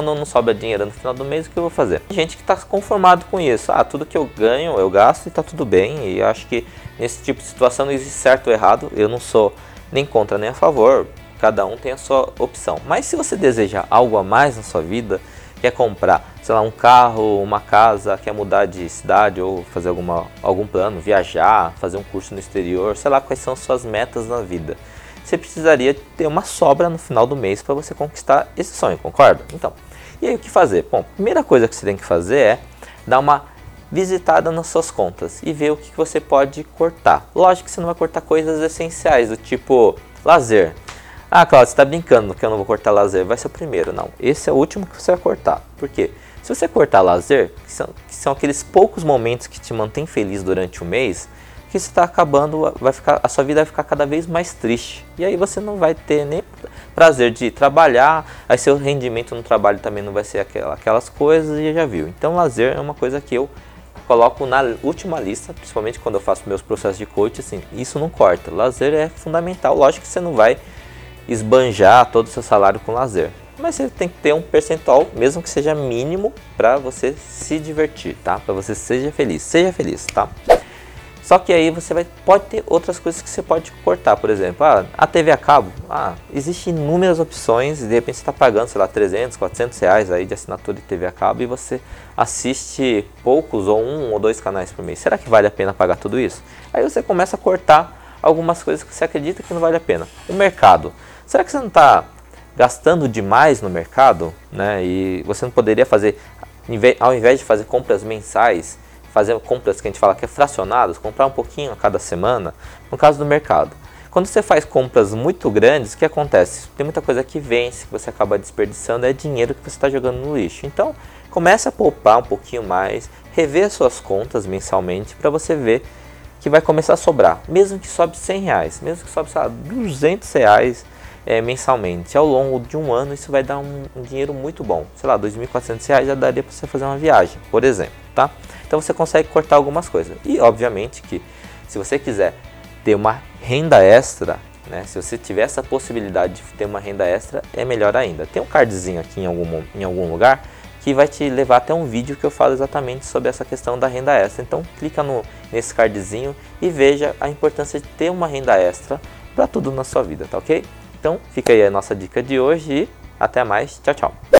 Quando não sobra dinheiro no final do mês, o que eu vou fazer? Tem gente que está conformado com isso. Ah, tudo que eu ganho, eu gasto e está tudo bem. E acho que nesse tipo de situação não existe certo ou errado. Eu não sou nem contra nem a favor. Cada um tem a sua opção. Mas se você deseja algo a mais na sua vida, quer comprar, sei lá, um carro, uma casa, quer mudar de cidade ou fazer alguma, algum plano, viajar, fazer um curso no exterior, sei lá quais são suas metas na vida você precisaria ter uma sobra no final do mês para você conquistar esse sonho, concorda? Então, e aí o que fazer? Bom, primeira coisa que você tem que fazer é dar uma visitada nas suas contas e ver o que você pode cortar. Lógico que você não vai cortar coisas essenciais, do tipo lazer. Ah, Claudio, você está brincando que eu não vou cortar lazer. Vai ser o primeiro. Não, esse é o último que você vai cortar. Por quê? Se você cortar lazer, que são, que são aqueles poucos momentos que te mantêm feliz durante o mês, que está acabando, vai ficar, a sua vida vai ficar cada vez mais triste. E aí você não vai ter nem prazer de trabalhar, aí seu rendimento no trabalho também não vai ser aquelas coisas e já viu. Então lazer é uma coisa que eu coloco na última lista, principalmente quando eu faço meus processos de coach, assim, isso não corta. Lazer é fundamental, lógico que você não vai esbanjar todo o seu salário com lazer. Mas você tem que ter um percentual, mesmo que seja mínimo, para você se divertir, tá? Para você seja feliz. Seja feliz, tá? Só que aí você vai, pode ter outras coisas que você pode cortar, por exemplo, ah, a TV a cabo, ah, existem inúmeras opções, de repente você está pagando, sei lá, 300, 400 reais aí de assinatura de TV a cabo e você assiste poucos ou um ou dois canais por mês. Será que vale a pena pagar tudo isso? Aí você começa a cortar algumas coisas que você acredita que não vale a pena. O mercado, será que você não está gastando demais no mercado, né? E você não poderia fazer, ao invés de fazer compras mensais, fazer compras que a gente fala que é fracionadas, comprar um pouquinho a cada semana, no caso do mercado. Quando você faz compras muito grandes, o que acontece? Tem muita coisa que vence, que você acaba desperdiçando, é dinheiro que você está jogando no lixo. Então, comece a poupar um pouquinho mais, rever suas contas mensalmente para você ver que vai começar a sobrar, mesmo que sobe 100 reais, mesmo que sobe lá, 200 reais é, mensalmente. Ao longo de um ano, isso vai dar um, um dinheiro muito bom. Sei lá, 2.400 reais já daria para você fazer uma viagem, por exemplo, tá? Então você consegue cortar algumas coisas. E obviamente que se você quiser ter uma renda extra, né, se você tiver essa possibilidade de ter uma renda extra, é melhor ainda. Tem um cardzinho aqui em algum, em algum lugar que vai te levar até um vídeo que eu falo exatamente sobre essa questão da renda extra. Então clica no, nesse cardzinho e veja a importância de ter uma renda extra para tudo na sua vida, tá ok? Então fica aí a nossa dica de hoje e até mais. Tchau, tchau.